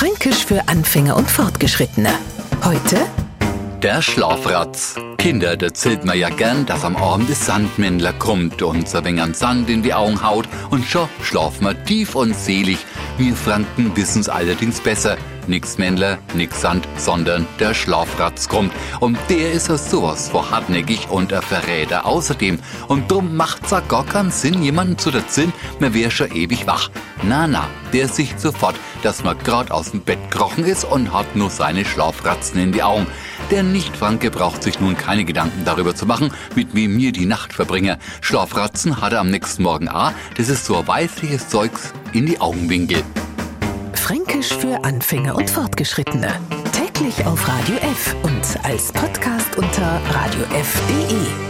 Fränkisch für Anfänger und Fortgeschrittene. Heute Der Schlafratz. Kinder, da zählt man ja gern, dass am Abend das Sandmännler kommt und so wenig an Sand in die Augen haut und schon schlafen wir tief und selig. Wir Franken wissen's allerdings besser. Nix Männler, nix Sand, sondern der Schlafratz kommt. Und der ist ja sowas vor hartnäckig und ein Verräter außerdem. Und drum macht's ja gar keinen Sinn, jemanden zu erzählen, man wär schon ewig wach. Na, na, der sieht sofort, dass man grad aus dem Bett krochen ist und hat nur seine Schlafratzen in die Augen. Der Nicht-Franke braucht sich nun keine Gedanken darüber zu machen, mit wem mir die Nacht verbringe. Schlafratzen hat er am nächsten Morgen auch. Das ist so weißliches Zeugs in die Augenwinkel. Fränkisch für Anfänger und Fortgeschrittene. Täglich auf Radio F und als Podcast unter radiof.de.